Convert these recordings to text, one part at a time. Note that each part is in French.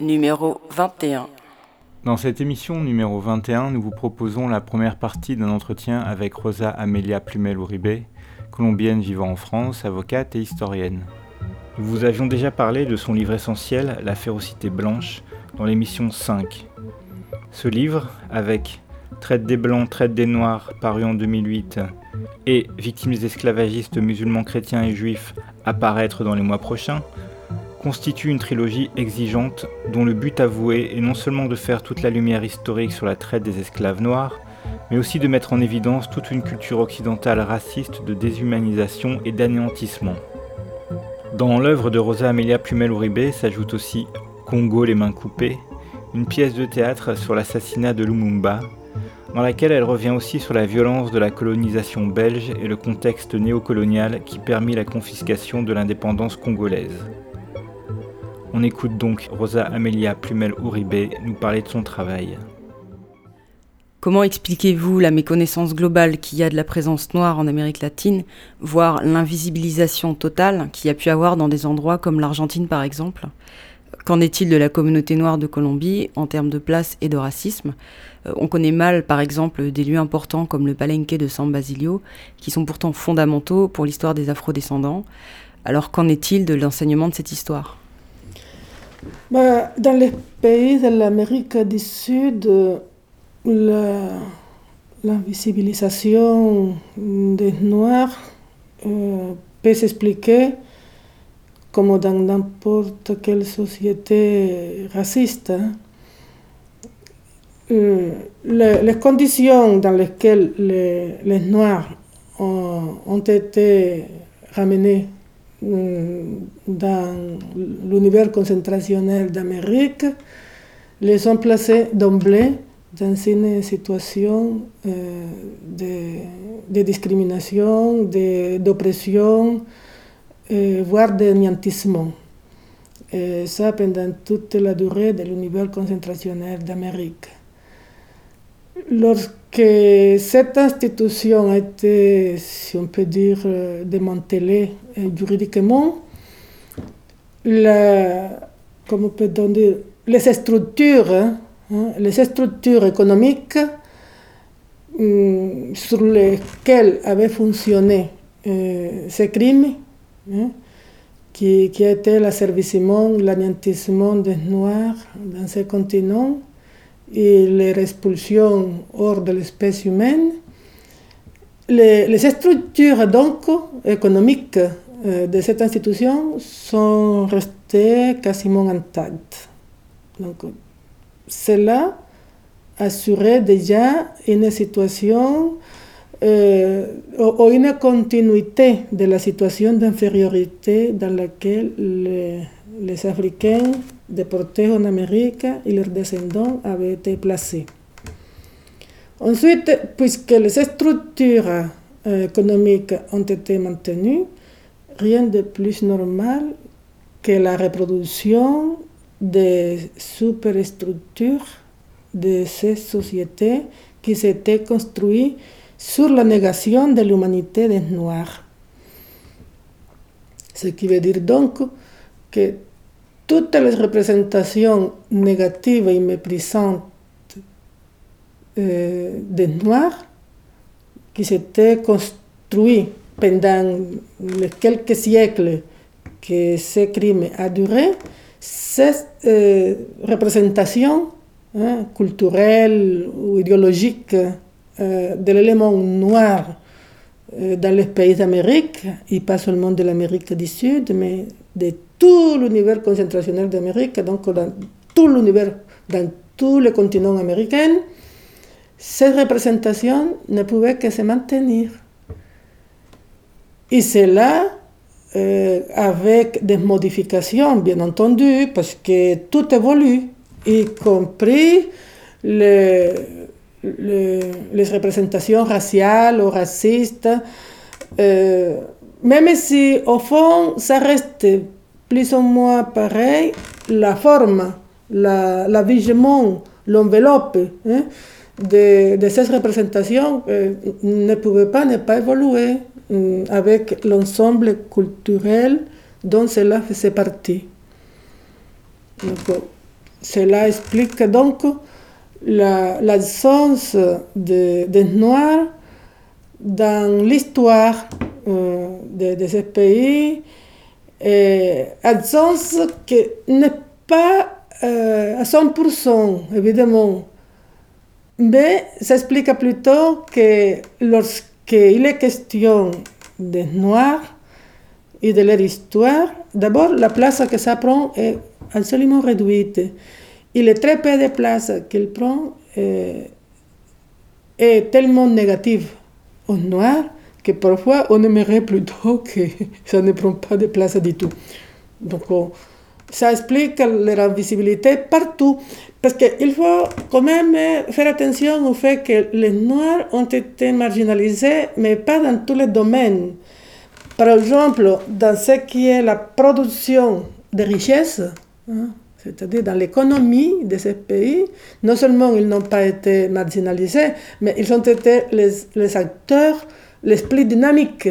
Numéro 21. Dans cette émission numéro 21, nous vous proposons la première partie d'un entretien avec Rosa Amelia Plumel-Uribe, colombienne vivant en France, avocate et historienne. Nous vous avions déjà parlé de son livre essentiel, La férocité blanche, dans l'émission 5. Ce livre, avec Traite des Blancs, Traite des Noirs, paru en 2008, et Victimes esclavagistes musulmans, chrétiens et juifs, apparaître dans les mois prochains, constitue une trilogie exigeante dont le but avoué est non seulement de faire toute la lumière historique sur la traite des esclaves noirs, mais aussi de mettre en évidence toute une culture occidentale raciste de déshumanisation et d'anéantissement. Dans l'œuvre de Rosa Amelia Plumel-Uribe s'ajoute aussi Congo les mains coupées, une pièce de théâtre sur l'assassinat de Lumumba, dans laquelle elle revient aussi sur la violence de la colonisation belge et le contexte néocolonial qui permit la confiscation de l'indépendance congolaise. On écoute donc Rosa Amelia Plumel-Uribe nous parler de son travail. Comment expliquez-vous la méconnaissance globale qu'il y a de la présence noire en Amérique latine, voire l'invisibilisation totale qu'il y a pu avoir dans des endroits comme l'Argentine par exemple? Qu'en est-il de la communauté noire de Colombie en termes de place et de racisme? Euh, On connaît mal par exemple des lieux importants comme le Palenque de San Basilio, qui sont pourtant fondamentaux pour l'histoire des afrodescendants. Alors qu'en est-il de l'enseignement de cette histoire? Bah, dans les pays de l'Amérique du Sud, l'invisibilisation des Noirs euh, peut s'expliquer comme dans n'importe quelle société raciste. Euh, les, conditions dans lesquelles les, Noirs ont, ont été ramenés Mm, dans l'univers concentrationnel d'Amérique, les ont placés d'emblée dans une situation euh, de, discrimination, d'oppression, euh, voire d'anéantissement. Et ça pendant toute la durée de l'univers concentrationnel d'Amérique. Lorsque cette institution a été, si on peut dire, euh, démantelée juridiquement, comme on dire, les structures, les structures économiques mm, sur lesquelles avaient fonctionné euh, ces crimes, hein, qui, qui étaient l'asservissement, l'anéantissement des Noirs dans ces continents, et les expulsions hors de l'espèce humaine, les, structures donc économiques euh, de cette institution sont restées quasiment intactes. Donc, cela assurait déjà une situation euh, ou une continuité de la situation d'infériorité dans laquelle les, les Africains déportés en Amérique et leurs descendants avaient été placés. Ensuite, puisque les structures euh, économiques ont été maintenues, rien de plus normal que la reproduction des superstructures de ces sociétés qui s'étaient construites sur la négation de l'humanité des Noirs. Ce qui veut dire donc que toutes les représentations négatives et méprisantes euh, des Noirs qui s'étaient construits pendant les quelques siècles que ces crimes ont duré, ces euh, représentations hein, culturelles ou idéologiques euh, de l'élément noir dans les pays d'Amérique, et pas seulement de l'Amérique du Sud, mais de tout l'univers concentrationnel d'Amérique, donc dans tout l'univers, dans tous les continents américains, cette représentation ne pouvait que se maintenir. Et cela euh, avec des modifications, bien entendu, parce que tout évolue, y compris les, représentations raciales ou racistes, euh, même si au fond ça reste plus ou moins pareil, la forme, l'avigement, l'enveloppe hein, de, de, ces représentations euh, ne pouvait pas ne pas évoluer avec l'ensemble culturel dont cela faisait partie. cela explique donc l'absence de, des Noirs dans l'histoire euh, de, de, ce pays, absence qui n'est pas euh, à 100%, évidemment, mais ça explique plutôt que lorsqu'il est question des Noirs et de leur histoire, d'abord la place que ça prend est absolument réduite. Et le très peu de place qu'il prend est, est tellement négatif aux Noirs que parfois on aimerait plutôt que ça ne prend pas de place du tout. Donc ça explique leur invisibilité partout. Parce qu'il faut quand même faire attention au fait que les Noirs ont été marginalisés, mais pas dans tous les domaines. Par exemple, dans ce qui est la production de richesses, hein, c'est-à-dire dans l'économie de ces pays, non seulement ils n'ont pas été marginalisés, mais ils ont été les, acteurs les plus dynamiques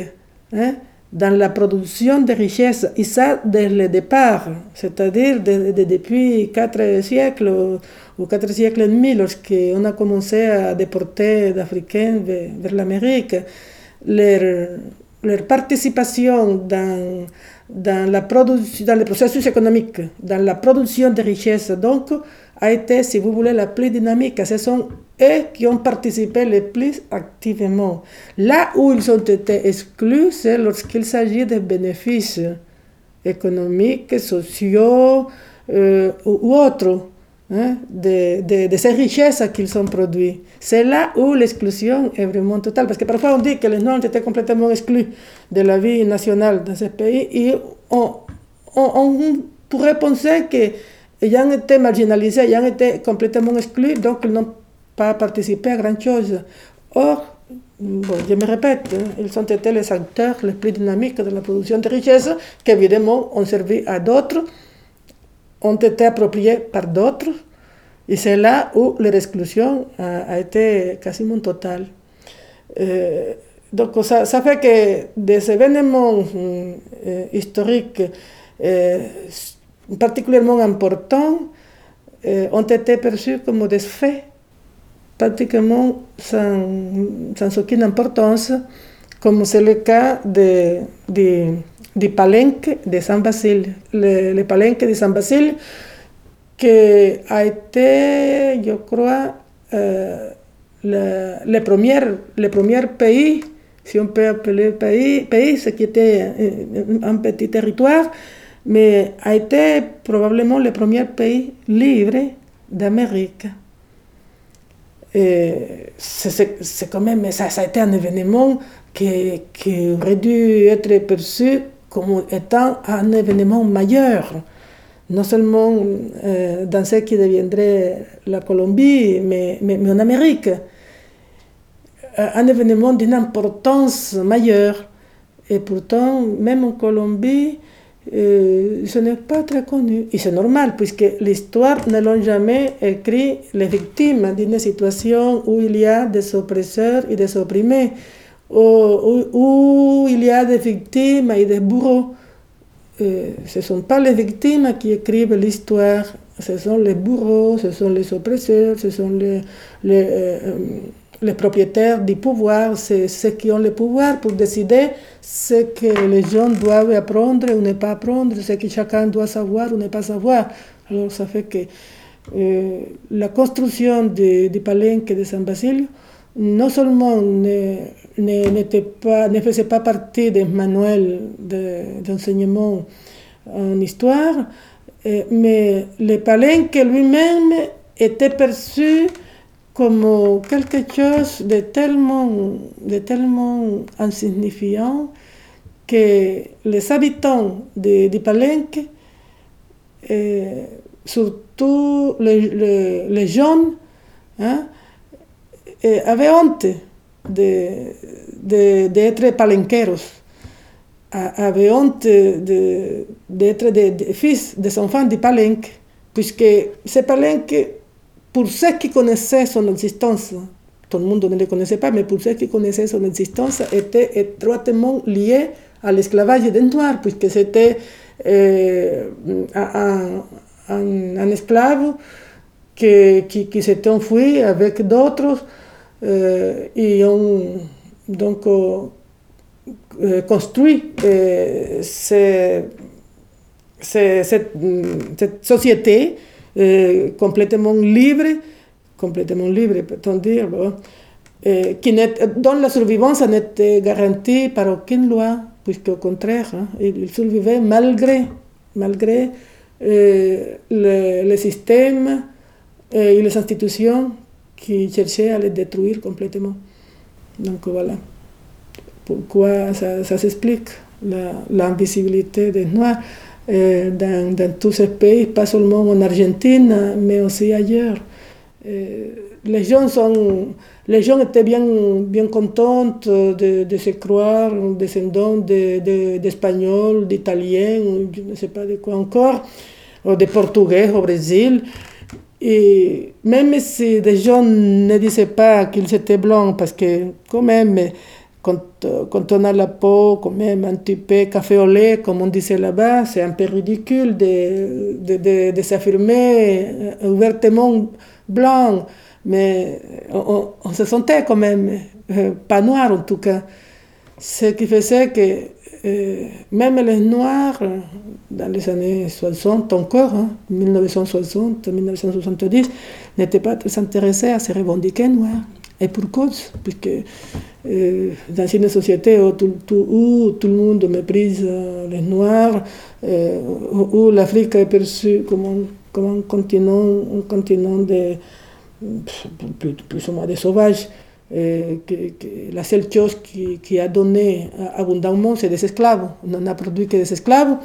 hein, dans la production de richesses, et ça dès le départ, c'est-à-dire depuis quatre siècles ou quatre siècles et demi, lorsqu'on a commencé à déporter d'Africains vers, l'Amérique, leur, leur participation dans dans, la dans le processus économique, dans la production de richesses, donc, a été, si vous voulez, la plus dynamique. Ce sont eux qui ont participé le plus activement. Là où ils ont été exclus, c'est lorsqu'il s'agit de bénéfices économiques, sociaux euh, ou autres. Hein, de, ces richesses qu'ils ont produites. C'est là où l'exclusion est vraiment totale, parce que parfois on dit que les Noirs été complètement exclus de la vie nationale dans ce pays, et on, pourrait penser qu'ils ont été marginalisés, ils ont été complètement exclus, donc ils n'ont pas participé à grand-chose. Or, bon, je me répète, ils ont été les acteurs les plus dynamiques de la production de richesses, qui évidemment ont servi à d'autres ont été appropriés par d'autres, et c'est là où leur exclusion a, été quasiment totale. Euh, donc ça, fait que des événements euh, historiques euh, particulièrement importants ont été perçus comme des faits pratiquement sans, sans aucune importance, comme c'est le cas de, de du palenque de San Basile. Le, le palenque de San Basile, qui a été, je crois, euh, le, le, premier, le premier pays, si on peut appeler pays, pays ce qui était un petit territoire, mais a été probablement le premier pays libre d'Amérique. C'est quand même, ça, a été un événement qui, qui aurait dû être perçu comme étant un événement majeur, non seulement euh, dans ce qui deviendrait la Colombie, mais, mais, en Amérique. Euh, un événement d'une importance majeure. Et pourtant, même en Colombie, euh, ce n'est pas très connu. Et c'est normal, puisque l'histoire ne l'ont jamais écrit les victimes d'une situation où il y a des oppresseurs et des opprimés où, il y a des victimes et des bourreaux. Euh, ce ne sont pas les victimes qui écrivent l'histoire, ce sont les bourreaux, ce sont les oppresseurs, ce sont les, les, euh, les propriétaires du pouvoir, c'est ceux qui ont le pouvoir pour décider ce que les gens doivent apprendre ou ne pas apprendre, ce que chacun doit savoir ou ne pas savoir. Alors ça fait que euh, la construction du palenque de San Basilio, non seulement ne faisait pas partie des manuels d'enseignement en histoire, eh, mais le palenque lui-même était perçu comme quelque chose de tellement, de tellement insignifiant que les habitants de, de Palenque, eh, surtout les, jeunes, hein, eh, avait honte d'être de, de palenqueros. avaient honte d'être des, fils des enfants du palenque, puisque ce palenque, pour ceux qui connaissaient son existence, tout le monde ne le connaissait pas, mais pour ceux qui connaissaient son existence, était étroitement lié à l'esclavage des Noirs, puisque c'était euh, un, esclave qui, qui, qui s'était enfui avec d'autres euh, et ont donc euh, construit cette, société complètement libre, complètement libre peut-on dire, qui dont la survivance n'était garantie par aucune loi, puisqu'au contraire, hein, il malgré, malgré le, le, système et les institutions qui cherchaient à les détruire complètement. Donc voilà pourquoi ça, ça s'explique, l'invisibilité des Noirs euh, dans, dans, tous ces pays, pas seulement en Argentine, mais aussi ailleurs. Euh, les gens, sont, les gens étaient bien, bien contents de, se croire descendants d'Espagnols, de, d'Italiens, je ne sais pas de quoi encore, ou de Portugais au Brésil. Et même si des gens ne disaient pas qu'ils étaient blancs, parce que quand même, quand, quand, on a la peau quand même un petit peu café au lait, comme on disait là-bas, c'est un peu ridicule de, de, de, s'affirmer euh, ouvertement blanc, mais on, se sentait quand même euh, pas noir en tout cas. Ce qui faisait que euh, même les Noirs, dans les années 60 encore, hein, 1960, 1970, n'étaient pas très intéressés à se revendiquer noirs. Et pour cause, puisque euh, dans une société où tout, le monde méprise euh, les Noirs, euh, où, l'Afrique est perçue comme un, continent, un continent de, plus, ou moins de sauvages, que, que, la seule chose qui, qui a donné abondamment, c'est des esclaves. On n'a produit que des esclaves.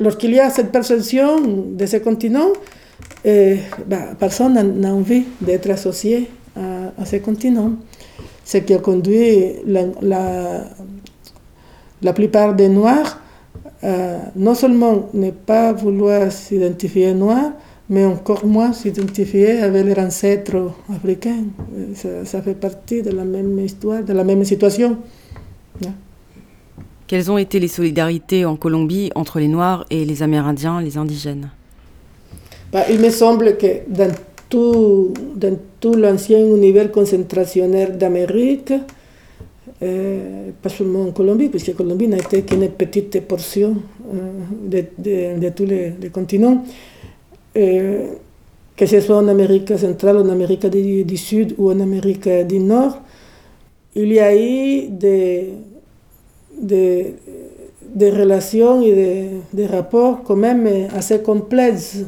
Lorsqu'il y a cette perception de ce continent, bah, personne n'a envie d'être associé à, ce continent, ce qui a conduit la, la, la plupart des Noirs à non seulement ne pas vouloir s'identifier noir, mais encore moins s'identifier avec leurs ancêtres africains. Ça, ça, fait partie de la même histoire, de la même situation. Quelles ont été les solidarités en Colombie entre les Noirs et les Amérindiens, les indigènes? Bah, Il me semble que dans dans tout l'ancien univers concentrationnaire d'Amérique, euh, pas seulement en Colombie, puisque Colombie n'a été qu'une petite portion euh, de, de, tous les, continents, euh, que ce soit en Amérique centrale, en Amérique du, Sud ou en Amérique du Nord, il y a eu des, des, des relations et des, rapports quand même assez complexes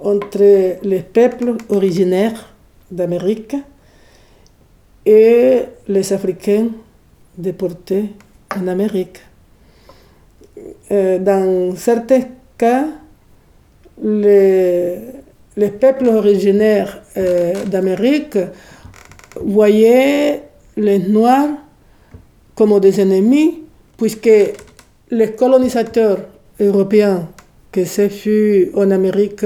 entre les peuples originaires d'Amérique et les Africains déportés en Amérique. Euh, dans certains cas, les, les peuples originaires euh, d'Amérique voyaient les Noirs comme des ennemis, puisque les colonisateurs européens que ce fut en Amérique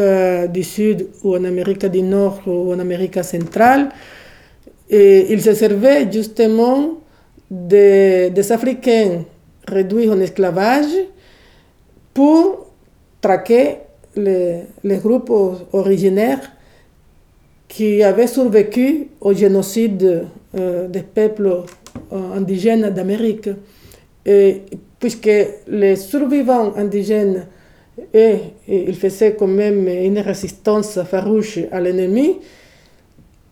du Sud ou en Amérique du Nord ou en Amérique centrale, et il se servait justement des, Africains réduits en esclavage pour traquer les, groupes originaires qui avaient survécu au génocide euh, des peuples euh, indigènes d'Amérique. Puisque les survivants indigènes et, il faisait quand même une résistance farouche à l'ennemi,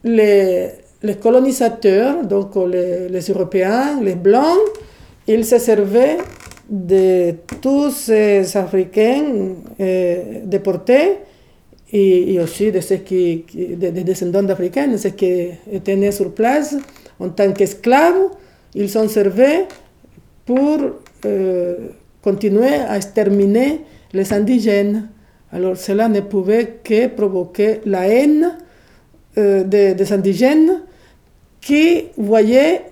les, les, colonisateurs, donc les, les, Européens, les Blancs, ils se servaient de tous ces Africains euh, déportés et, aussi de ceux qui, des, descendants d'Africains, ceux qui étaient sur place en tant qu'esclaves, ils s'en servaient pour euh, continuer à exterminer les indigènes. Alors cela ne pouvait que provoquer la haine euh, des, indigènes qui voyaient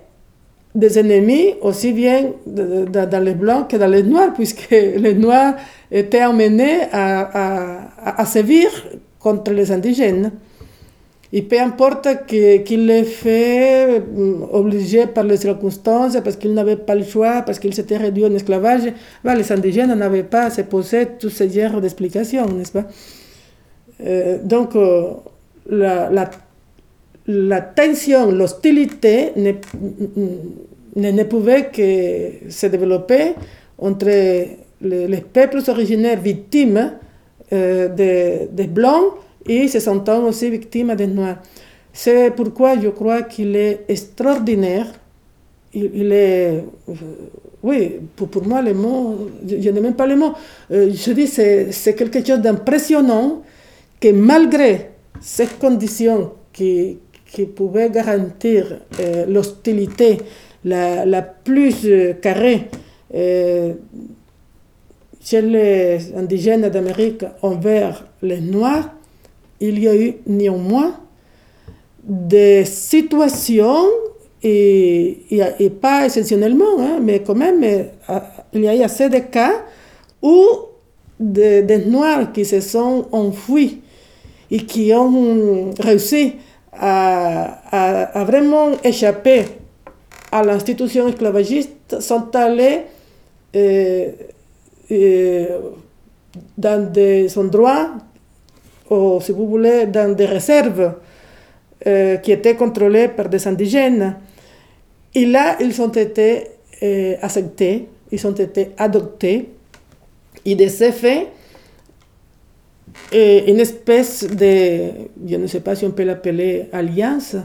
des ennemis aussi bien dans les blancs que dans les noirs, puisque les noirs étaient emmenés à, sévir contre les indigènes. Et peu importe qu'il les fait mm, obligés par les circonstances, parce qu'ils n'avaient pas le choix, parce qu'ils s'étaient réduits en esclavage, bah, les indigènes n'avaient pas à se poser toutes ces genres d'explications, n'est-ce pas? Euh, Donc, euh, la, tension, l'hostilité ne, ne, pouvait que se développer entre les, peuples originaires victimes euh, des, des Blancs et se sentant aussi victime des Noirs. C'est pourquoi je crois qu'il est extraordinaire. Il, est, oui, pour, moi, le mot, je, n'ai même pas le mot. Euh, je dis, c'est, c'est quelque chose d'impressionnant que malgré ces conditions qui, qui pouvaient garantir euh, l'hostilité la, la, plus carrée chez les indigènes d'Amérique envers les Noirs, il y a eu néanmoins des situations, et, pas essentiellement, hein, mais quand même, euh, il y a eu assez de cas où des, Noirs qui se sont enfouis et qui ont réussi à, à, vraiment échapper à l'institution esclavagiste sont allés euh, euh, dans des endroits ou si vous voulez, dans des réserves euh, qui étaient contrôlées par des indigènes. Et là, ils ont été euh, acceptés, ils ont été adoptés. Et de ce fait, euh, une espèce de, je ne sais pas si on peut l'appeler alliance,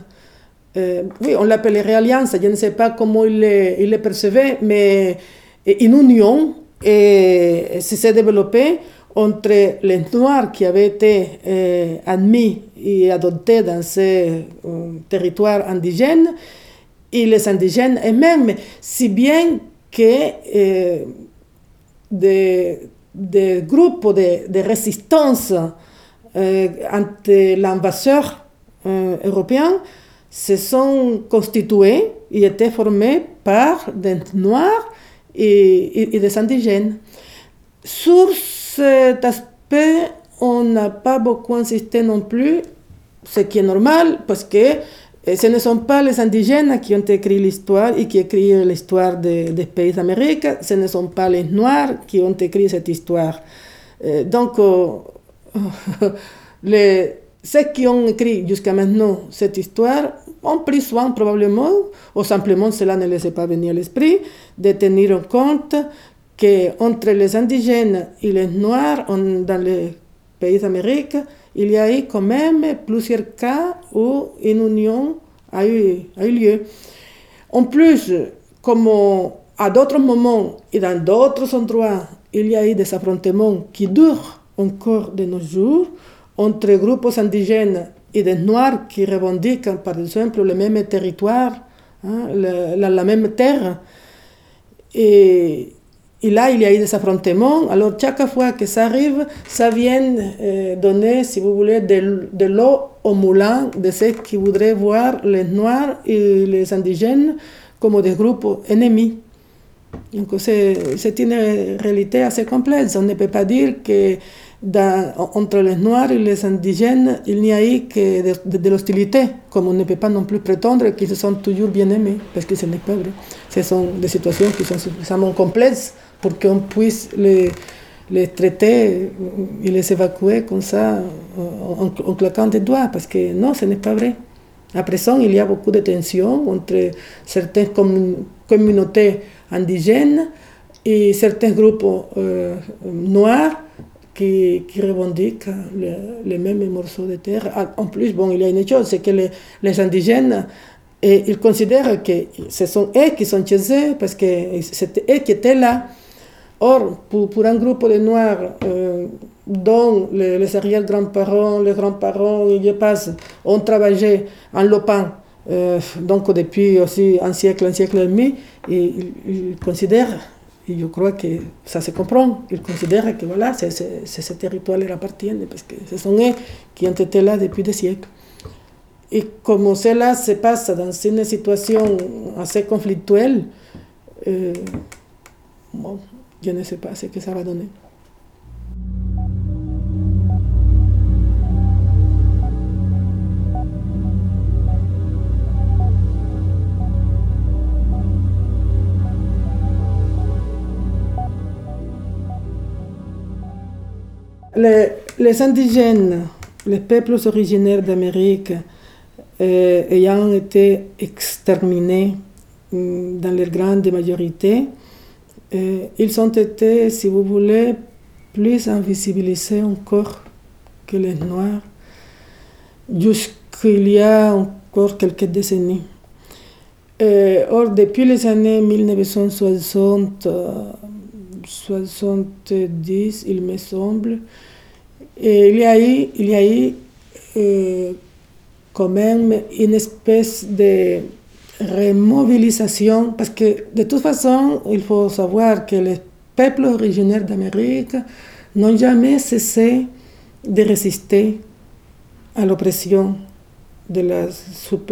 oui, on l'appellerait alliance, je ne sais pas comment il le, il percevait, mais une union s'est développée entre les Noirs qui avaient été euh, admis et adoptés dans ces euh, territoires indigènes et les indigènes eux-mêmes, si bien que euh, des, groupes de, résistance entre l'invaseur européen se sont constitués et étaient formés par des Noirs et, et des indigènes. Sur cet aspect, on n'a pas beaucoup insisté non plus, ce qui est normal parce que eh, ce ne sont pas les indigènes qui ont écrit l'histoire et qui écrivent l'histoire des, pays d'Amérique, ce ne sont pas les Noirs qui ont écrit cette histoire. Eh, donc, les, ceux qui ont écrit jusqu'à maintenant cette histoire ont pris soin probablement, ou simplement cela ne les est pas venu à l'esprit, de tenir en compte qu'entre les indigènes et les noirs dans les pays d'Amérique, il y a eu quand même plusieurs cas où une union a eu, a eu lieu. En plus, comme à d'autres moments et dans d'autres endroits, il y a eu des affrontements qui durent encore de nos jours entre groupes indigènes et des noirs qui revendiquent par exemple le même territoire, hein, la, la, même terre. Et et là, il y a eu des affrontements. Alors, chaque fois que ça arrive, ça vient euh, donner, si vous voulez, de, l'eau au moulin de ceux qui voudraient voir les Noirs et les indigènes comme des groupes ennemis. Donc, c'est une réalité assez complexe. On ne peut pas dire que entre les Noirs et les indigènes, il n'y a eu que de, de, l'hostilité, comme on ne peut pas non plus prétendre qu'ils se sont toujours bien aimés, parce que ce n'est pas vrai. Ce sont des situations qui sont suffisamment complexes pour qu'on puisse les, traiter et les évacuer comme ça en, claquant des doigts, parce que non, ce n'est pas vrai. À présent, il y a beaucoup de tensions entre certaines communautés indigènes et certains groupes euh, noirs qui, revendiquent les mêmes morceaux de terre. Ah, en plus, bon, il y a une chose, c'est que les, indigènes ils considèrent que ce sont eux qui sont chez eux parce que c'était eux qui étaient là. Or, pour, un groupe de Noirs euh, dont les, arrière-grands-parents, les grands-parents, et je passe, ont travaillé en lopin, euh, donc depuis aussi un siècle, un siècle et demi, ils, considèrent, et je crois que ça se comprend, ils considèrent que voilà, c'est, ce territoire leur appartient parce que ce sont eux qui ont été là depuis des siècles. Et comme cela se passe dans une situation assez conflictuelle, euh, bon, je ne sais pas ce que ça va donner. Les, indigènes, les peuples originaires d'Amérique, euh, ayant été exterminés mm, dans leur grande majorité, euh, ils ont été, si vous voulez, plus invisibilisés encore que les Noirs jusqu'il y a encore quelques décennies. Euh, or, depuis les années 1960, 70, il me semble, il y a eu, il y a eu euh, quand même une espèce de remobilisation, parce que de toute façon, il faut savoir que les peuples originaires d'Amérique n'ont jamais cessé de résister à l'oppression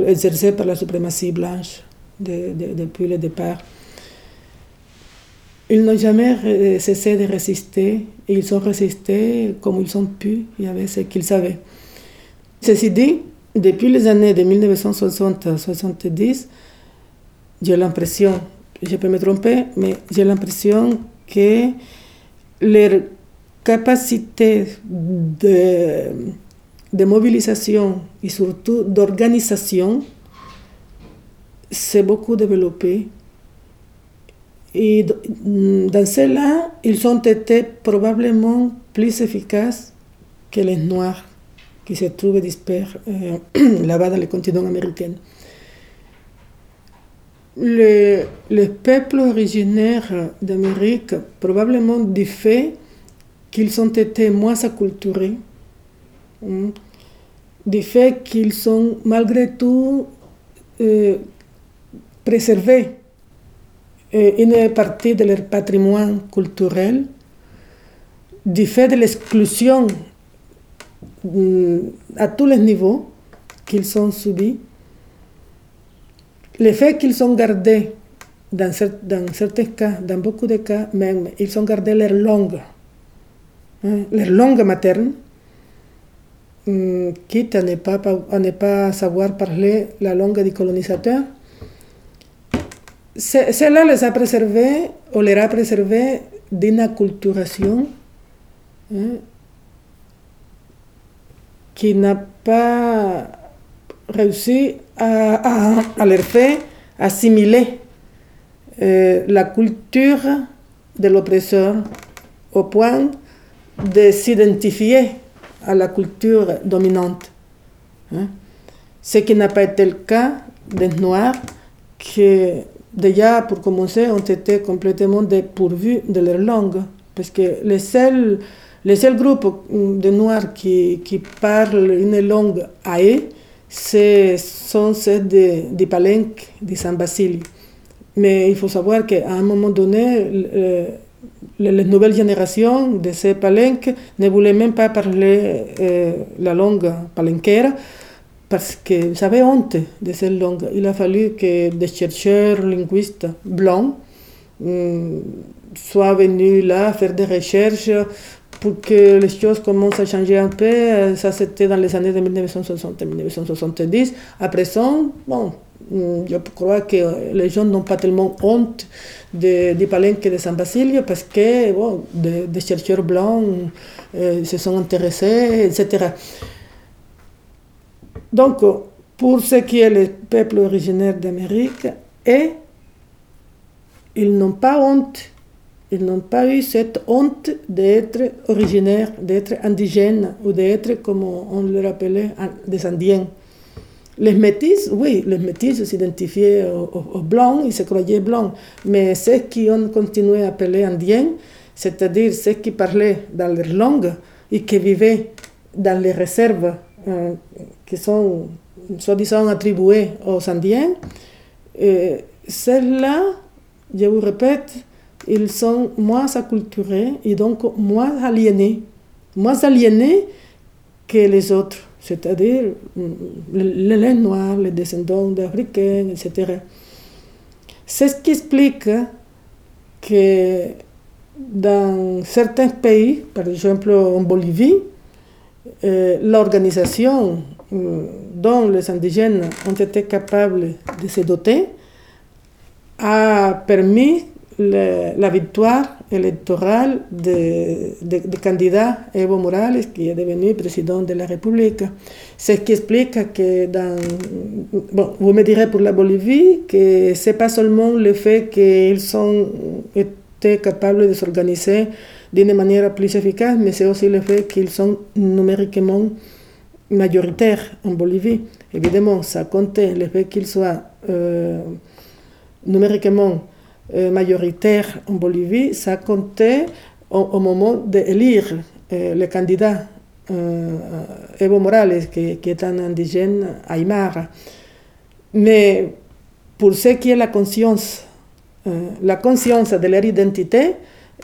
exercée par la suprématie blanche de, de, depuis le départ. Ils n'ont jamais cessé de résister et ils ont résisté comme ils ont pu et avec ce qu'ils savaient. Ceci dit, depuis les années de 1960-70, j'ai l'impression, je peux me tromper, mais j'ai l'impression que leur capacité de, de mobilisation et surtout d'organisation s'est beaucoup développée. Et dans cela, ils ont été probablement plus efficaces que les Noirs qui se trouvent dispersés euh, là-bas dans le continent américain. Le, les peuples d'Amérique, probablement du fait qu'ils ont été moins acculturés, hein, du fait qu'ils sont malgré tout euh, préservés une partie de leur patrimoine culturel du fait de l'exclusion à tous les niveaux qu'ils ont subi, le fait qu'ils ont gardé, dans, dans, certains cas, dans beaucoup de cas même, ils ont gardé leur langue, hein, leur langue materne, mm, quitte à ne, pas, à ne pas savoir parler la langue du colonisateur, cela les a préservés, ou les a préservés d'une acculturation hein, qui n'a pas réussi à, à, faire assimiler euh, la culture de l'oppresseur au point de s'identifier à la culture dominante. Hein. Ce qui n'a pas été le cas des Noirs qui déjà, pour commencer, ont été complètement dépourvus de leur langue. Parce que les seuls, les seuls groupes de Noirs qui, qui parlent une langue aé, sont ceux de, de Palenque, de San Basile. Mais il faut savoir qu'à un moment donné, les nouvelles générations de ces palenques ne voulaient même pas parler euh, la langue palenquera parce qu'ils avaient honte de cette langue. Il a fallu que des chercheurs linguistes blancs mm, soient venus là faire des recherches pour que les choses commencent à changer un peu. Ça, c'était dans les années de 1960 et 1970. À présent, bon, mm, je crois que les gens n'ont pas tellement honte de, palenque de San Basilio parce que bon, des, chercheurs blancs euh, se sont intéressés, etc. Donc, pour ce qui est le peuple originaire d'Amérique, et ils n'ont pas honte, ils n'ont pas eu cette honte d'être originaire, d'être indigène ou d'être, comme on le rappelait, des Indiens. Les métis, oui, les métis s'identifiaient aux, blancs, ils se croyaient blancs, mais ceux qui ont continué à appeler indiens, c'est-à-dire ceux qui parlaient dans leur langue et qui vivaient dans les réserves euh, qui sont soi-disant attribuées aux Indiens, celles-là, je vous répète, ils sont moins acculturés et donc moins aliénés, moins aliénés que les autres. c'est-à-dire les, Noirs, les descendants d'Africains, etc. C'est ce qui explique que dans certains pays, par exemple en Bolivie, euh, l'organisation euh, dont les indigènes ont été capables de se doter a permis la victoire électorale du candidat Evo Morales, qui est devenu président de la République. Ce qui explique que. Bon, vous me direz pour la Bolivie que ce n'est pas seulement le fait qu'ils ont été capables de s'organiser d'une manière plus efficace, mais c'est aussi le fait qu'ils sont numériquement majoritaires en Bolivie. Évidemment, ça comptait le fait qu'ils soient euh, numériquement majoritaire en Bolivie, ça comptait au, moment d'élire euh, le candidat euh, Evo Morales, qui, est un indigène aymara. Mais pour ce qui est la conscience, la conscience de leur identité,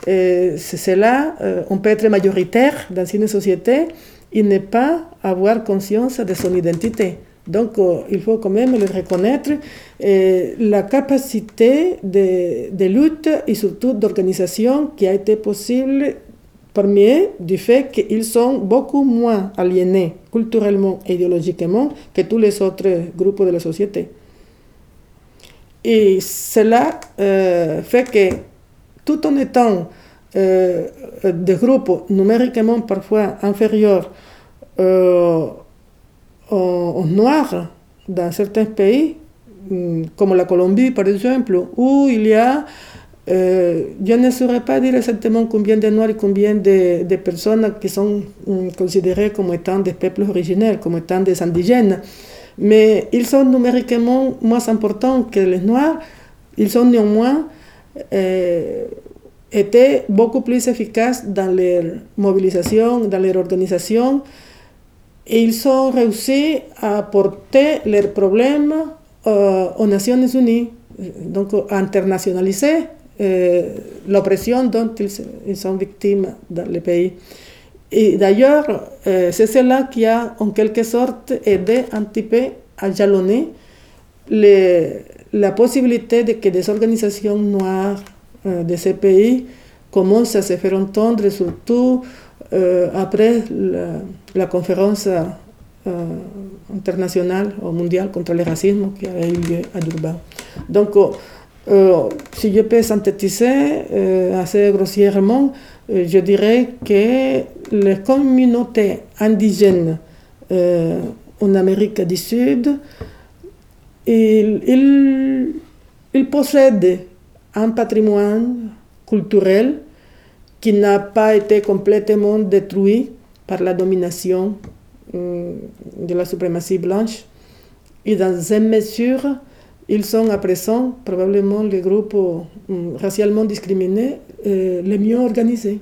c'est cela, on peut être majoritaire dans une société et ne pas avoir conscience de son identité. Donc, euh, il faut quand même le reconnaître, euh, la capacité de, lutte et surtout d'organisation qui a été possible parmi eux du fait qu'ils sont beaucoup moins aliénés culturellement et idéologiquement que tous les autres groupes de la société. Et cela euh, fait que tout en étant des groupes numériquement parfois inférieurs, en, noir dans certains pays, mm, comme la Colombie par exemple, où il y a, euh, je ne saurais pas dire exactement combien de noirs et combien de, de personnes qui sont mm, considérées comme étant des peuples originels, comme étant des indigènes, mais ils sont numériquement moins importants que les noirs, ils sont néanmoins euh, été beaucoup plus efficaces dans leur mobilisation, dans leur organisation, et ils ont réussi à porter leurs problèmes euh, aux Nations Unies, donc à internationaliser euh, l'oppression dont ils, sont victimes dans le pays. Et d'ailleurs, euh, c'est cela qui a en quelque sorte aidé un à jalonner la possibilité de que des organisations noires de ces pays commencent à se faire entendre, surtout après la, conférence euh, internationale ou mondiale contre le racisme qui a eu lieu à Durban. Donc, euh, si je peux synthétiser assez grossièrement, je dirais que les communautés indigènes en Amérique du Sud, ils possèdent un patrimoine culturel qui n'a pas été complètement détruit par la domination euh, de la suprématie blanche. Et dans une mesure, ils sont à présent probablement les groupes euh, racialement discriminés euh, les mieux organisés.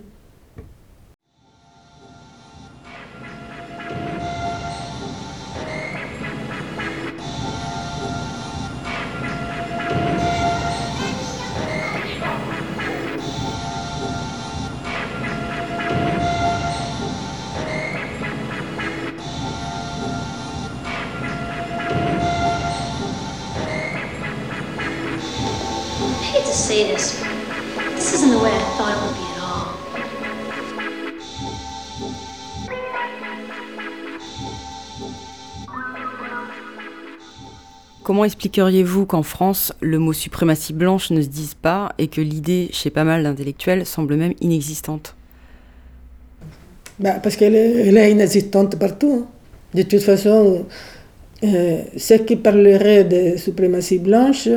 Comment expliqueriez-vous qu'en France, le mot suprématie blanche ne se dise pas et que l'idée, chez pas mal d'intellectuels, semble même inexistante? Bah Parce qu'elle est, inexistante partout. Hein. De toute façon, euh, ceux qui parleraient de suprématie blanche,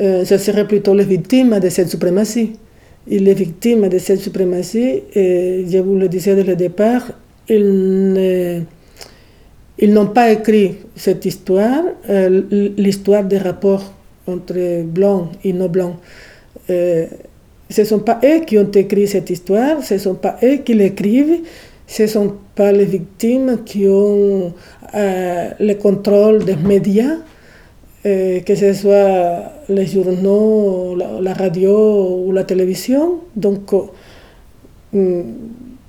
euh, ce seraient plutôt les victimes de cette suprématie. Et les victimes de cette suprématie, et je vous le disais dès le départ, ne ils n'ont pas écrit cette histoire, euh, l'histoire des rapports entre blancs et non blancs. Euh, ce ne sont pas eux qui ont écrit cette histoire, ce ne sont pas eux qui l'écrivent, ce ne sont pas les victimes qui ont euh, le contrôle des médias, que ce soit les journaux, la, radio ou la télévision. Donc,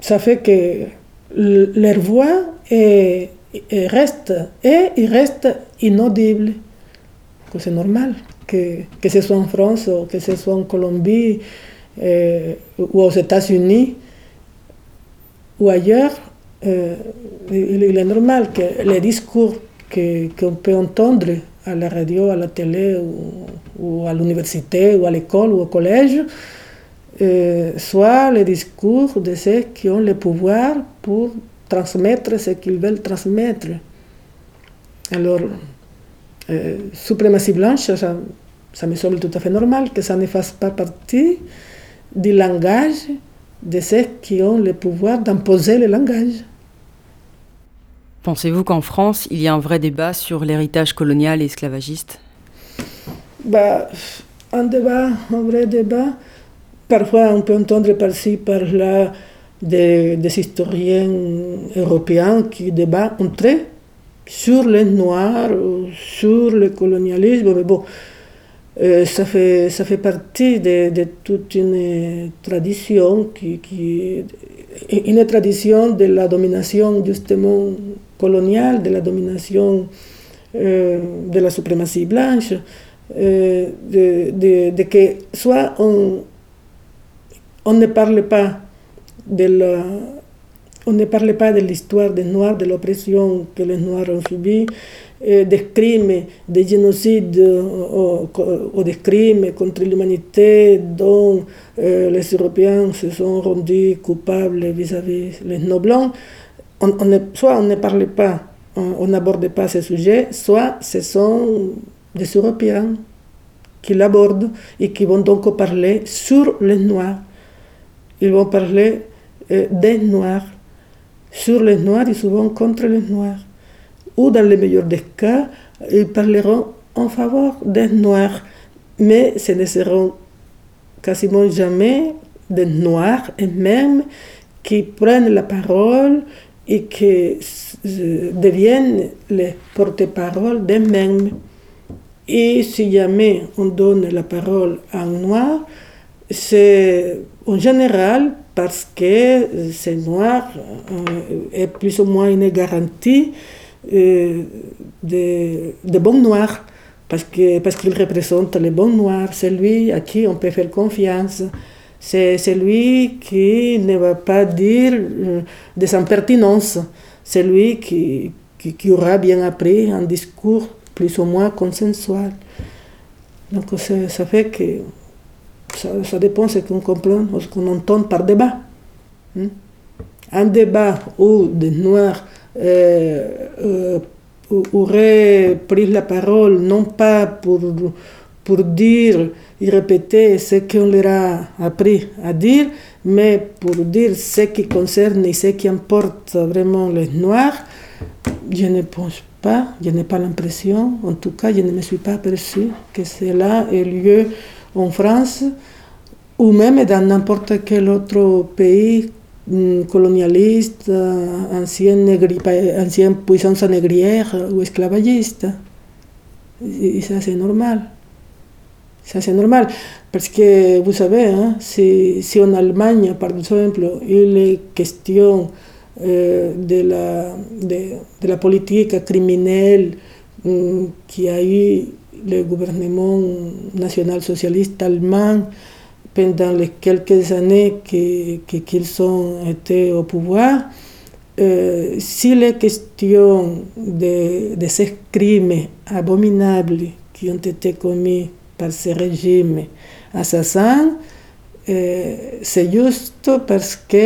ça fait que leur voix est il reste, et il reste inaudible. C'est normal que, que ce soit en France ou que ce soit en Colombie euh, ou aux États-Unis ou ailleurs, euh, il, est normal que les discours qu'on peut entendre à la radio, à la télé ou, à l'université ou à l'école ou au collège euh, soient les discours de ceux qui ont le pouvoir pour transmettre ce qu'ils veulent transmettre. Alors, euh, suprématie blanche, ça, ça, me semble tout à fait normal que ça ne fasse pas partie du langage de ceux qui ont le pouvoir d'imposer le langage. Pensez-vous qu'en France, il y a un vrai débat sur l'héritage colonial et esclavagiste? Bah, Un débat, un vrai débat. Parfois, on peut entendre par-ci, par-là, des, historiens européens qui débattent entre sur les Noirs, sur le colonialisme. Mais bon, euh, ça, fait, ça fait partie de, de toute une tradition qui, qui, une tradition de la domination justement coloniale, de la domination euh, de la suprématie blanche, euh, de, de, de, que soit on, on ne parle pas on ne parle pas de l'histoire des Noirs, de l'oppression que les Noirs ont subie, des crimes, des génocides ou, ou, des crimes contre l'humanité dont euh, les Européens se sont rendus coupables vis-à-vis les Blancs. On, soit on ne parle pas, on n'aborde pas ce sujet, soit ce sont des Européens qui l'abordent et qui vont donc parler sur les Noirs. Ils vont parler euh, des Noirs, sur les Noirs et souvent contre les Noirs. Ou dans le meilleur des cas, ils parleront en faveur des Noirs, mais ce ne seront quasiment jamais des Noirs et même qui prennent la parole et qui deviennent les porte-parole d'eux-mêmes. Et si jamais on donne la parole à un Noir, c'est en général parce que ce Noir euh, est plus ou moins une garantie euh, de, de bons noirs, parce qu'il parce qu'il représente les bons noirs, c'est lui à qui on peut faire confiance. C'est celui qui ne va pas dire euh, des impertinences. C'est lui qui, qui, qui, aura bien appris un discours plus ou moins consensuel. Donc ça fait que ça, ça dépend de ce qu'on comprend, ce qu'on entend par débat. Hein. Un débat où des noirs euh, euh, aurait pris la parole non pas pour, pour dire et répéter ce qu'on leur a appris à dire, mais pour dire ce qui concerne et ce qui importe vraiment les Noirs, je ne pense pas, je n'ai pas l'impression, en tout cas, je ne me suis pas aperçu que cela ait lieu en France ou même dans n'importe quel autre pays Mm, colonialiste, ancienne, ancienne puissance négrière ou esclavagiste. Et ça, c'est normal. Ça, c'est normal. Parce que, vous savez, hein, si, si, en Allemagne, par exemple, il est question euh, de, la, de, de, la politique criminelle mm, qui a eu le gouvernement national-socialiste allemand, pendant les quelques années qu'ils ont été au pouvoir, euh, s'il est question de, ces crimes abominables qui ont été commis par ce régime assassin, euh, c'est juste parce que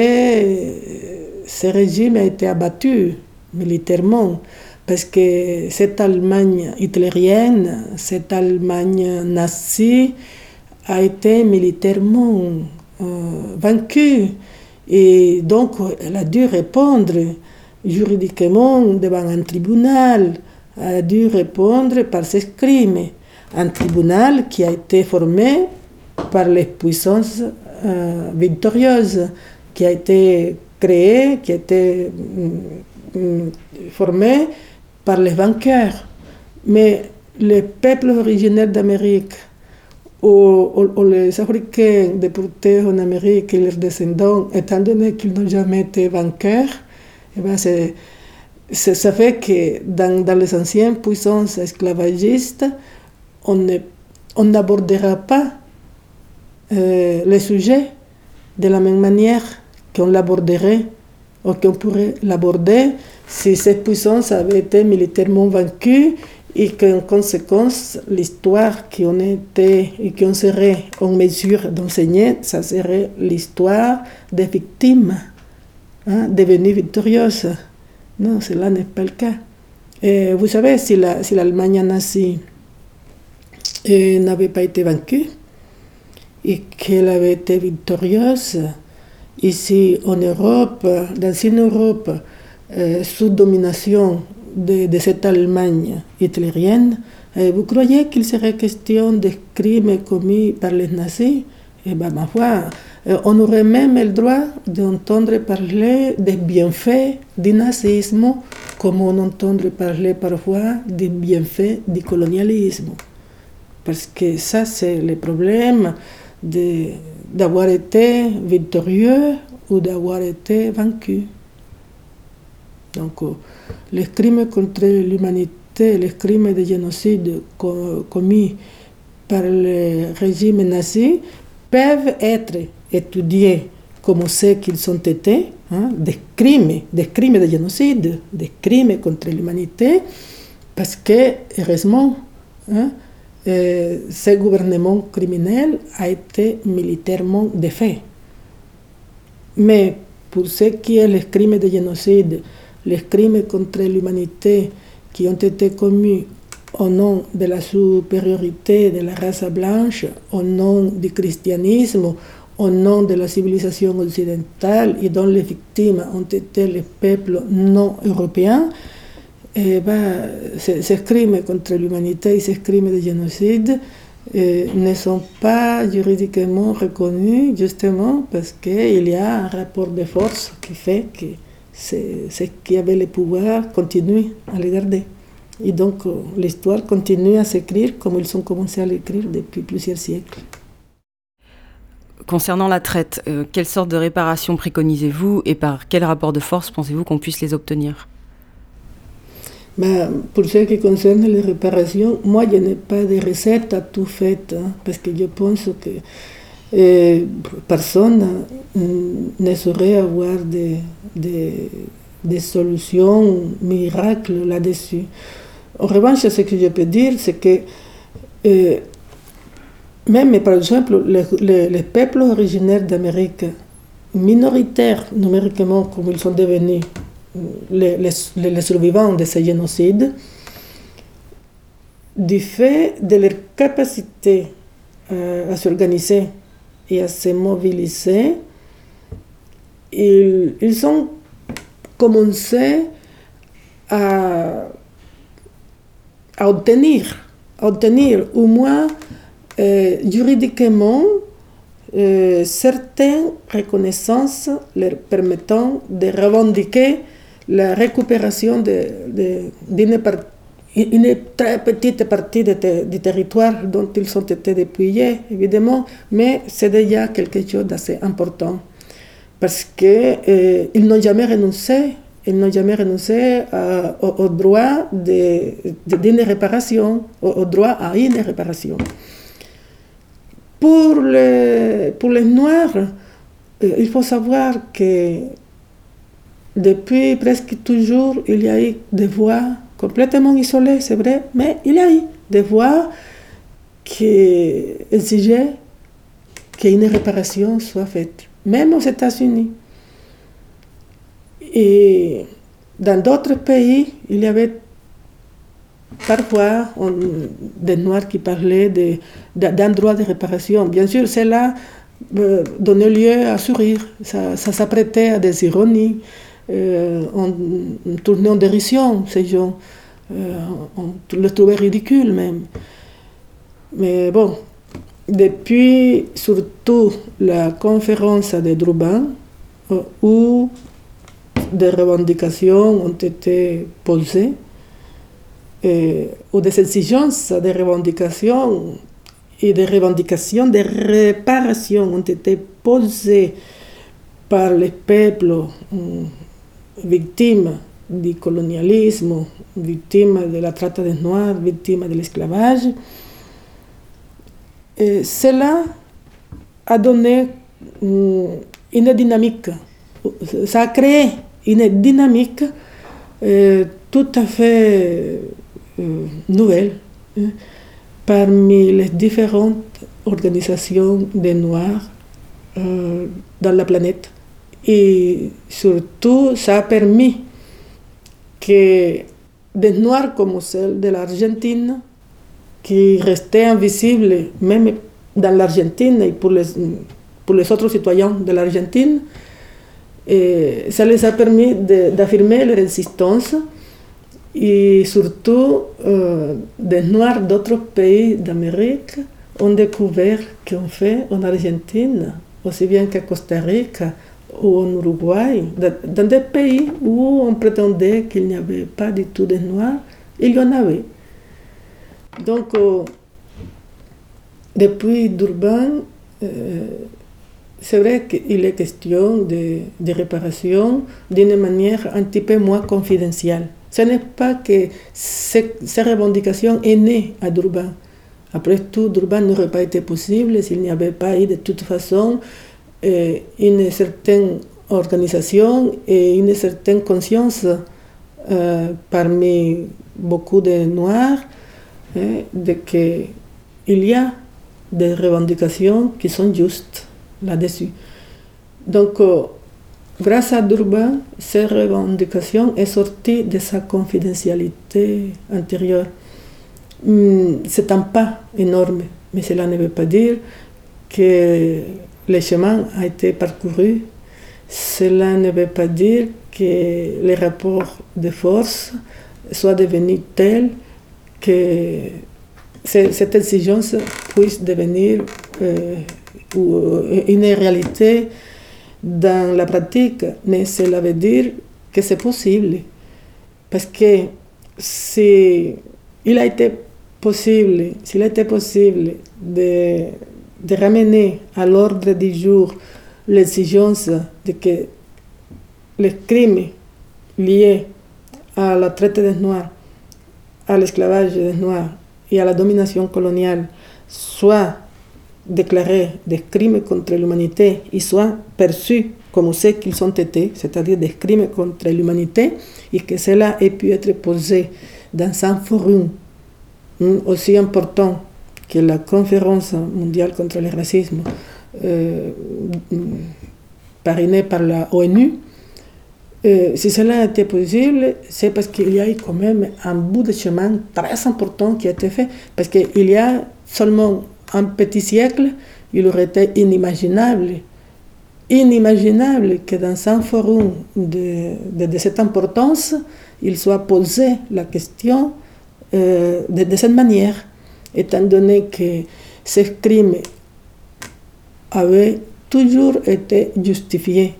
ce régime a été abattu militairement, parce que cette Allemagne hitlérienne, cette Allemagne nazie, a été militairement euh, vaincue et donc elle a dû répondre juridiquement devant un tribunal, elle a dû répondre par ses crimes. Un tribunal qui a été formé par les puissances euh, victorieuses, qui a été créé, qui a été mm, mm, formé par les vainqueurs. Mais les peuples originaires d'Amérique, ou, les Africains déportés en Amérique et leurs descendants, étant donné qu'ils n'ont jamais été vainqueurs, eh ben, ça fait que dans, les anciennes puissances esclavagistes, on n'abordera pas euh, le sujet de la même manière qu'on l'aborderait qu'on pourrait l'aborder si cette puissance avait été militairement vaincue et qu'en conséquence, l'histoire qu'on était et qu'on serait en mesure d'enseigner, ça serait l'histoire des victimes hein, devenues victorieuses. Non, cela n'est pas le cas. Vous savez, si l'Allemagne la, si nazie euh, n'avait pas été vaincue et qu'elle avait été victorieuse, ici en Europe, dans une Europe euh, sous domination de, cette Allemagne hitlérienne, euh, vous croyez qu'il serait question de crimes commis par les nazis? Eh bien, ma foi, euh, on aurait même le droit d'entendre parler des bienfaits du nazisme, comme on entend parler parfois des bienfaits du colonialisme. Parce que ça, c'est le problème d'avoir été victorieux ou d'avoir été vaincu. Donc, euh, les crimes contre l'humanité, les crimes de génocide commis par le régime nazi peuvent être étudiés comme c'est qu'ils ont été, hein, des crimes, des crimes de génocide, des crimes contre l'humanité, parce que, heureusement, hein, ce gouvernement criminel a été militairement défait. Mais pour ce qui est les crimes de génocide, les crimes contre l'humanité qui ont été commis au nom de la supériorité de la race blanche, au nom du christianisme, au nom de la civilisation occidentale et dont les victimes ont été les peuples non européens, eh ben, ces, crimes contre l'humanité et ces crimes de génocide eh, ne sont pas juridiquement reconnus justement parce qu'il y a un rapport de force qui fait que ceux qui avaient le pouvoir continuent à les garder. Et donc euh, l'histoire continue à s'écrire comme ils ont commencé à l'écrire depuis plusieurs siècles. Concernant la traite, euh, quelle sorte de réparation préconisez-vous et par quel rapport de force pensez-vous qu'on puisse les obtenir? Pour ce qui concerne les réparations, moi je n'ai pas de recette à tout fait, hein, parce que je pense que et personne ne saurait avoir des, solutions miracles là-dessus. En revanche, ce que je peux dire, c'est que euh, même, par exemple, les, peuples originaires d'Amérique, minoritaires numériquement comme ils sont devenus, les, les, survivants de ces génocides, du fait de leur capacité euh, à s'organiser et à se mobiliser, ils, ils ont commencé à, à, obtenir, obtenir au moins euh, juridiquement euh, certaines reconnaissances leur permettant de revendiquer la récupération d'une très petite partie du territoire dont ils ont été dépouillés, évidemment, mais c'est déjà quelque chose d'assez important parce qu'ils euh, n'ont jamais renoncé, ils n'ont jamais renoncé au, droit d'une réparation, au, droit à une réparation. Pour les, pour les Noirs, euh, il faut savoir que depuis presque toujours, il y a eu des voix complètement isolé, c'est vrai, mais il y a eu des voix qui exigeaient qu'une réparation soit faite, même aux États-Unis. Et dans d'autres pays, il y avait parfois des Noirs qui parlaient d'un droit de réparation. Bien sûr, cela euh, donnait lieu à sourire, ça s'apprêtait à des ironies euh, on, tournait en dérision, ces gens. Euh, on le trouvait ridicule même. Mais bon, depuis surtout la conférence de Drouban, euh, où des revendications ont été posées, ou des exigences des revendications et des revendications de réparation ont été posées par les peuples victimes du colonialisme, victimes de la traite des Noirs, victimes de l'esclavage. Cela a donné mm, une dynamique, ça a créé une dynamique euh, tout à fait euh, nouvelle hein, parmi les différentes organisations des Noirs euh, dans la planète. Et surtout, ça a permis que des Noirs comme celle de l'Argentine, qui restaient invisibles même dans l'Argentine et pour les, autres citoyens de l'Argentine, ça les a permis d'affirmer leur existence et surtout euh, des Noirs d'autres pays d'Amérique ont découvert qu'on fait en Argentine, aussi bien qu'à Costa Rica ou en Uruguay, dans des pays où on prétendait qu'il n'y avait pas du tout de Noirs, il y en avait. Donc, euh, depuis Durban, euh, c'est vrai qu'il est question de, réparation d'une manière un petit peu moins confidentielle. Ce n'est pas que ces, revendications est née à Durban. Après tout, Durban n'aurait pas été possible s'il n'y avait pas eu de toute façon euh, une certaine organisation et une certaine conscience euh, parmi beaucoup de Noirs hein, de qu'il y a des revendications qui sont justes là-dessus. Donc, euh, grâce à Durban, cette revendication est sortie de sa confidentialité intérieure. Hmm, c'est un pas énorme, mais cela ne veut pas dire que le chemin a été parcouru. Cela ne veut pas dire que les rapports de force soient devenus tels que cette exigence puisse devenir euh, euh, une réalité dans la pratique, mais cela veut dire que c'est possible. Parce que s'il a été possible, s'il a été possible de, de ramener à l'ordre du jour l'exigence de que les crimes liés à la traite des Noirs, à l'esclavage des Noirs et à la domination coloniale soient déclarés des crimes contre l'humanité et soient perçus comme ce qu'ils ont été, c'est-à-dire des crimes contre l'humanité, et que cela ait pu être posé dans un forum hmm, aussi important que la conférence mondiale contre le racisme, euh, parrainée par la ONU, euh, si cela a été possible, c'est parce qu'il y a eu quand même un bout de chemin très important qui a été fait, parce qu'il y a seulement un petit siècle, il aurait été inimaginable, inimaginable que dans un forum de, de, cette importance, il soit posé la question euh, de, cette manière, étant donné que ces crimes avaient toujours été justifiés.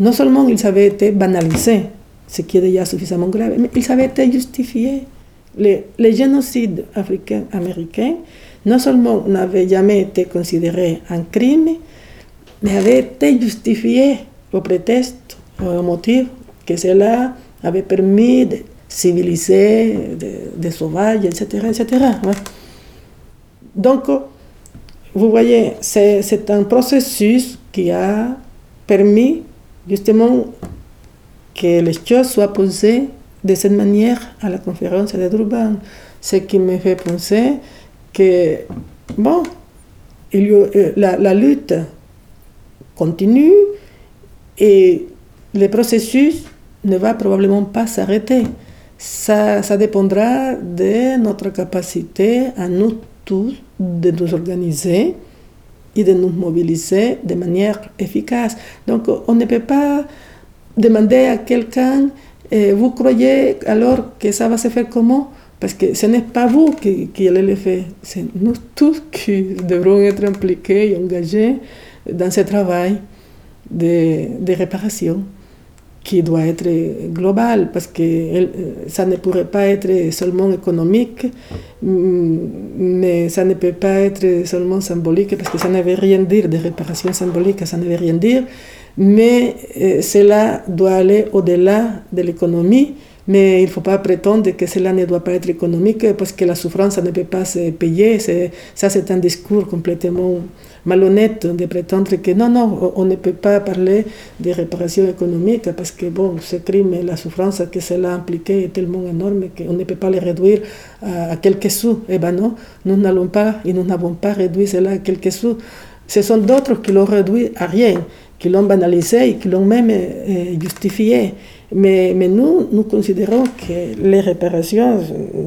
Non seulement ils avaient été banalisés, ce qui est déjà suffisamment grave, mais ils avaient été justifiés. Les, génocides africains-américains non seulement n'avait jamais été considéré un crime, mais avait été justifié au prétexte, au motif que cela avait permis de civiliser des sauvages, etc. etc. Donc, vous voyez, c'est un processus qui a permis justement que les choses soient posées de cette manière à la conférence de Durban. Ce qui me fait penser que, bon, euh, la, lutte continue et le processus ne va probablement pas s'arrêter. Ça, dépendra de notre capacité à nous de nous organiser et de nous mobiliser de manière efficace. Donc on ne peut pas demander à quelqu'un, euh, vous croyez alors que ça va se faire comment? Parce que ce n'est pas vous qui, qui, allez le faire, c'est nous tous qui devrons être impliqués et engagés dans ce travail de, de réparation qui doit être global, parce que ça ne pourrait pas être seulement économique, mais ça ne peut pas être seulement symbolique, parce que ça ne veut rien dire de réparation symbolique, ça ne veut rien dire, Mais euh, cela doit aller au-delà de l'économie, mais il ne faut pas prétendre que cela ne doit pas être économique parce que la souffrance ne peut pas se payer. Ça, c'est un discours complètement malhonnête de prétendre que non, non, on ne peut pas parler de réparation économique parce que bon, ce crime et la souffrance que cela a impliqué est tellement énorme qu'on ne peut pas les réduire à, quelques sous. Eh bien non, nous n'allons pas et nous n'avons pas réduit cela à quelques sous. Ce sont d'autres qui l'ont réduit à rien, qui l'ont banalisé et qui l'ont même euh, justifié. Mais, nous, nous considérons que les réparations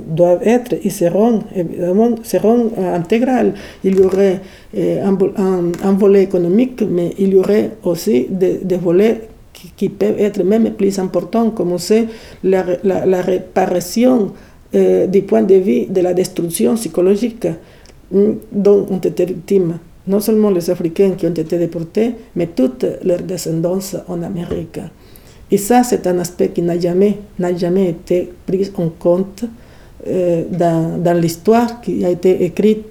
doivent être et seront, évidemment, seront intégrales. Il y aurait euh, un, volet économique, mais il y aurait aussi des, des volets qui, peuvent être même plus importants, comme c'est la, réparation euh, du point de vue de la destruction psychologique mm, dont ont été victimes non seulement les Africains qui ont été déportés, mais toutes leurs descendants en Amérique. Et ça, c'est un aspect qui n'a jamais, n'a jamais été pris en compte euh, dans, dans l'histoire qui a été écrite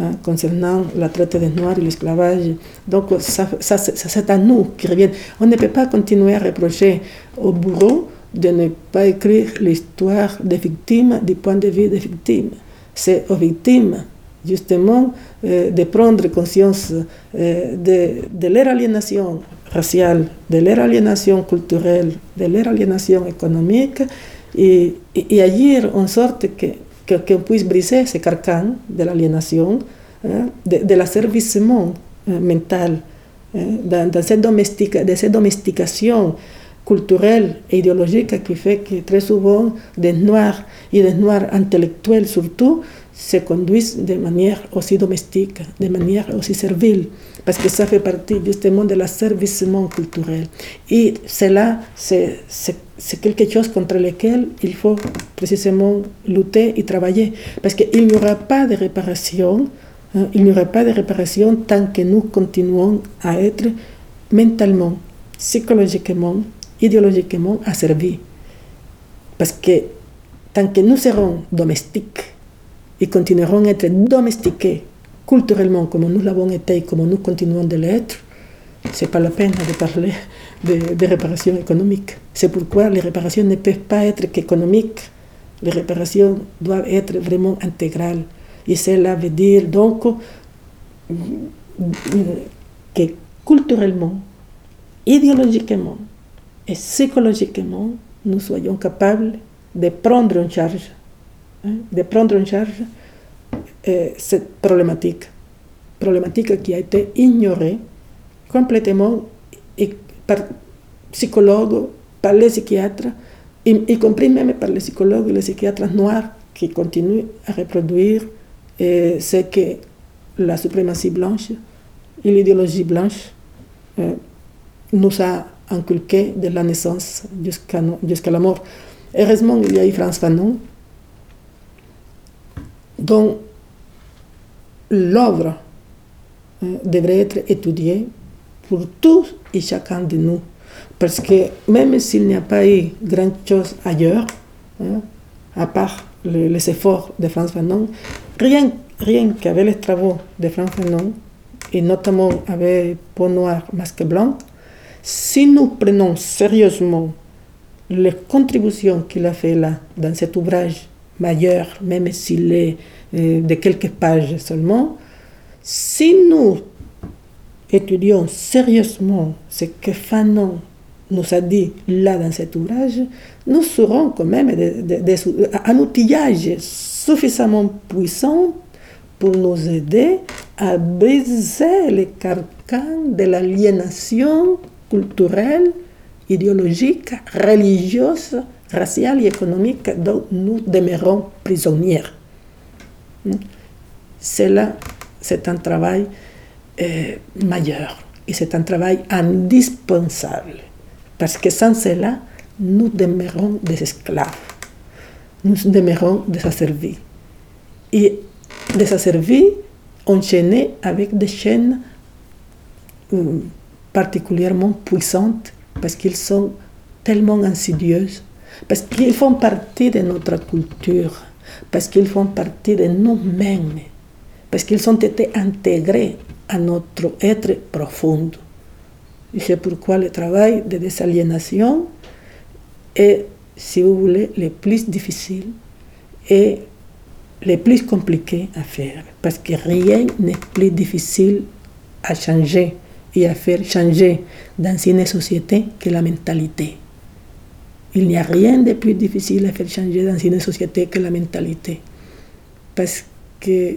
hein, concernant la traite des Noirs et l'esclavage. Donc, ça, ça, c'est à nous qui revient. On ne peut pas continuer à reprocher aux bourreaux de ne pas écrire l'histoire des victimes du point de vue des victimes. C'est aux victimes justement euh, de prendre conscience euh, de, de, leur aliénation raciale, de leur aliénation culturelle, de leur aliénation économique et, et, agir en sorte que, qu'on puisse briser ce carcan de l'aliénation, hein, de, de l'asservissement euh, mental, hein, dans cette domestica, de cette domestication culturelle et idéologique qui fait que très souvent des Noirs et des Noirs intellectuels surtout se conduisent de manière aussi domestique, de manière aussi servile, parce que ça fait partie justement de l'asservissement culturel. Et cela, c'est quelque chose contre lequel il faut précisément lutter et travailler, parce qu'il n'y aura pas de réparation, hein, il n'y aura pas de réparation tant que nous continuons à être mentalement, psychologiquement, idéologiquement asservis. Parce que tant que nous serons domestiques, et continueront à être domestiqués culturellement comme nous l'avons été et comme nous continuons de l'être, c'est pas la peine de parler de, réparations économiques. C'est pourquoi les réparations ne peuvent pas être qu'économiques. Les réparations doivent être vraiment intégrales. Et cela veut dire donc que culturellement, idéologiquement et psychologiquement, nous soyons capables de prendre en charge De prendre en charge euh, cette problématique, problématique qui a été ignorée complètement et par psychologues, par les psychiatres, y, compris même par les psychologues et les psychiatres noirs qui continuent à reproduire euh, ce que la suprématie blanche et l'idéologie blanche euh, nous a inculqué de la naissance jusqu'à la mort. Heureusement, il y a eu France Fanon dont l'œuvre hein, devrait être étudiée pour tous et chacun de nous. Parce que même s'il n'y a pas eu grand chose ailleurs, hein, à part les, efforts de France Fanon, rien, rien qu'avec les travaux de France Fanon, et notamment avec Peau Noir, Masque Blanc, si nous prenons sérieusement les contributions qu'il a fait là, dans cet ouvrage majeur, même s'il est euh, de quelques pages seulement, si nous étudions sérieusement ce que Fanon nous a dit là dans cet ouvrage, nous serons quand même un outillage suffisamment puissant pour nous aider à briser les carcans de l'aliénation culturelle, idéologique, religieuse raciale et économique dont nous demeurons prisonniers. Cela, c'est un travail euh, majeur et c'est un travail indispensable parce que sans cela, nous demeurons des esclaves, nous demeurons des asservis. Et des asservis enchaînés avec des chaînes euh, particulièrement puissantes parce qu'ils sont tellement insidieuses parce qu'ils font partie de notre culture, parce qu'ils font partie de nous-mêmes, parce qu'ils ont été intégrés à notre être profond. C'est pourquoi le travail de désaliénation est, si vous voulez, le plus difficile et le plus compliqué à faire. Parce que rien n'est plus difficile à changer et à faire changer dans une société que la mentalité. Il n'y a rien de plus difficile à faire changer dans une société que la mentalité. Parce que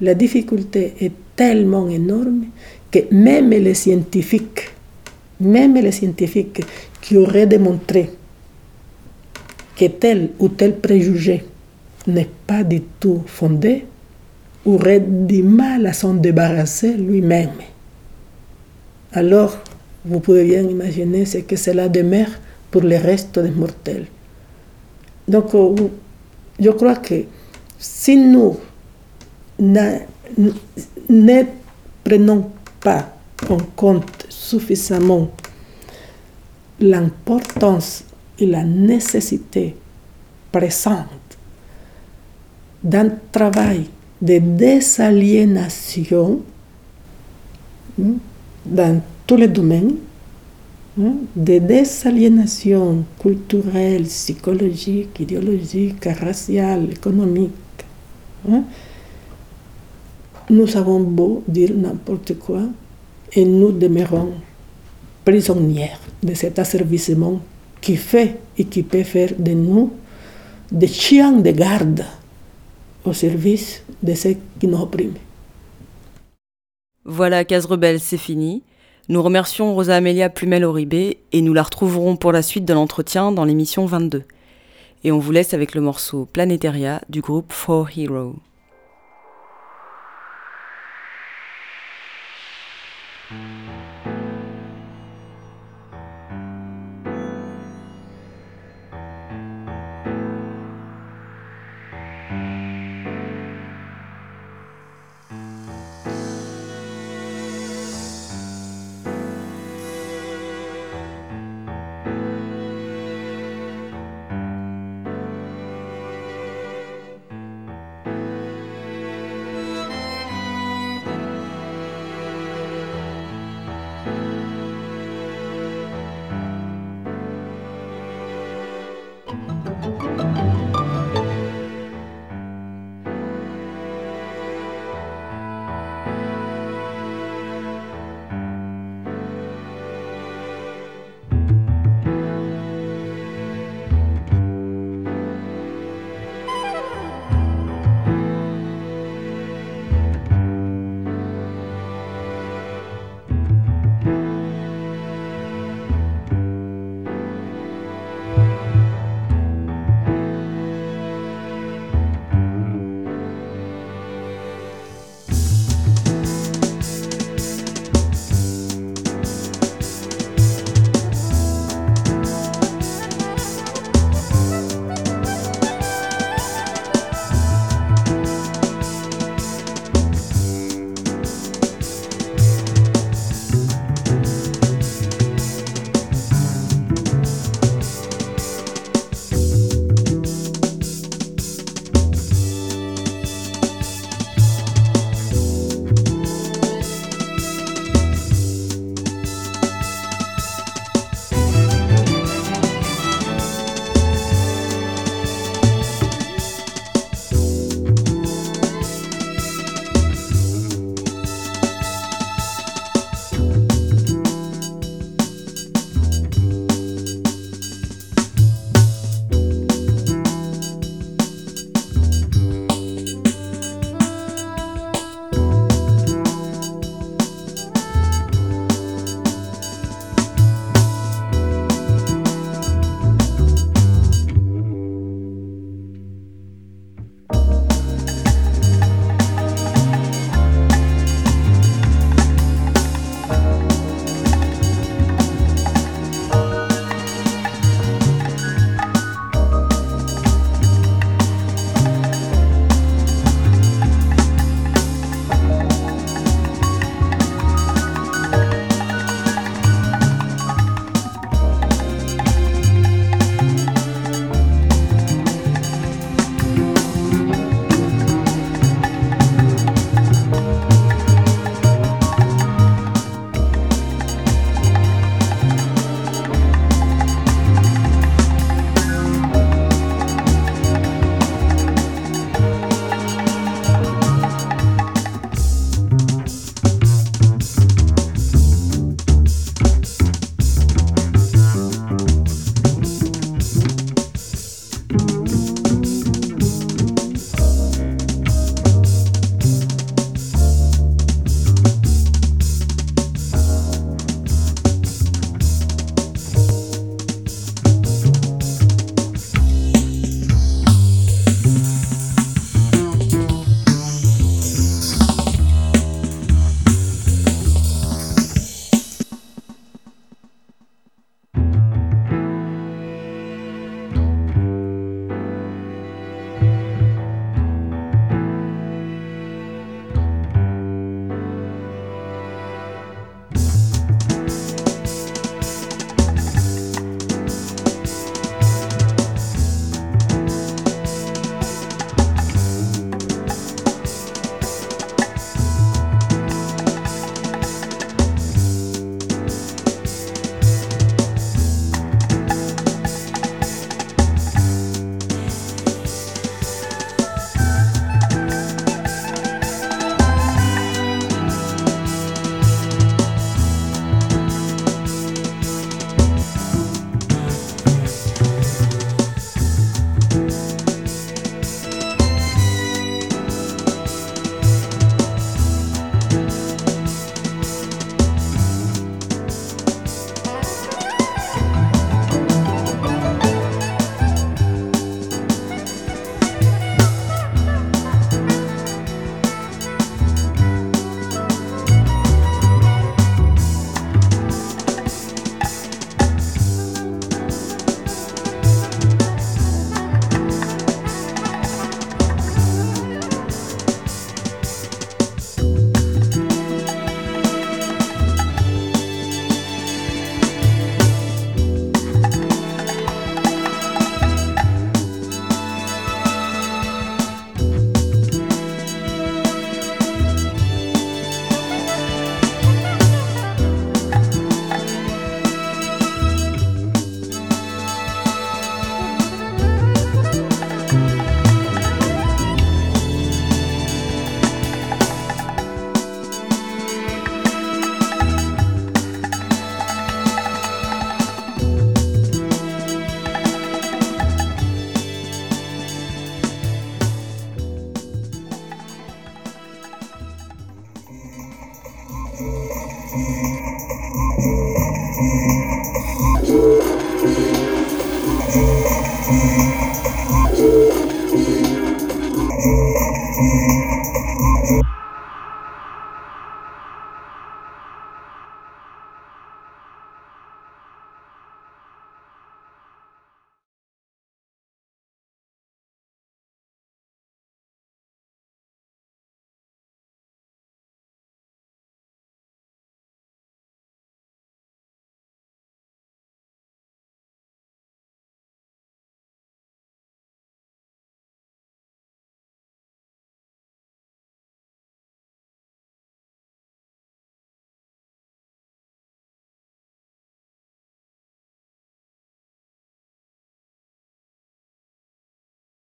la difficulté est tellement énorme que même les scientifiques, même les scientifiques qui auraient démontré que tel ou tel préjugé n'est pas du tout fondé, auraient du mal à s'en débarrasser lui-même. Alors, vous pouvez bien imaginer ce que cela demeure pour le reste des mortels. Donc, je crois que si nous ne prenons pas en compte suffisamment l'importance et la nécessité présente d'un travail de désaliénation hmm, dans tous les domaines, hmm, de désaliénation culturelle, psychologique, idéologique, raciale, économique. Hmm, nous avons beau dire n'importe quoi et nous demeurons prisonnières de cet asservissement qui fait et qui peut faire de nous des chiens de garde au service de ceux qui nous oppriment. Voilà, Case Rebelle, c'est fini. Nous remercions Rosa Amelia Plumel-Oribé et nous la retrouverons pour la suite de l'entretien dans l'émission 22. Et on vous laisse avec le morceau Planétaria du groupe Four Heroes.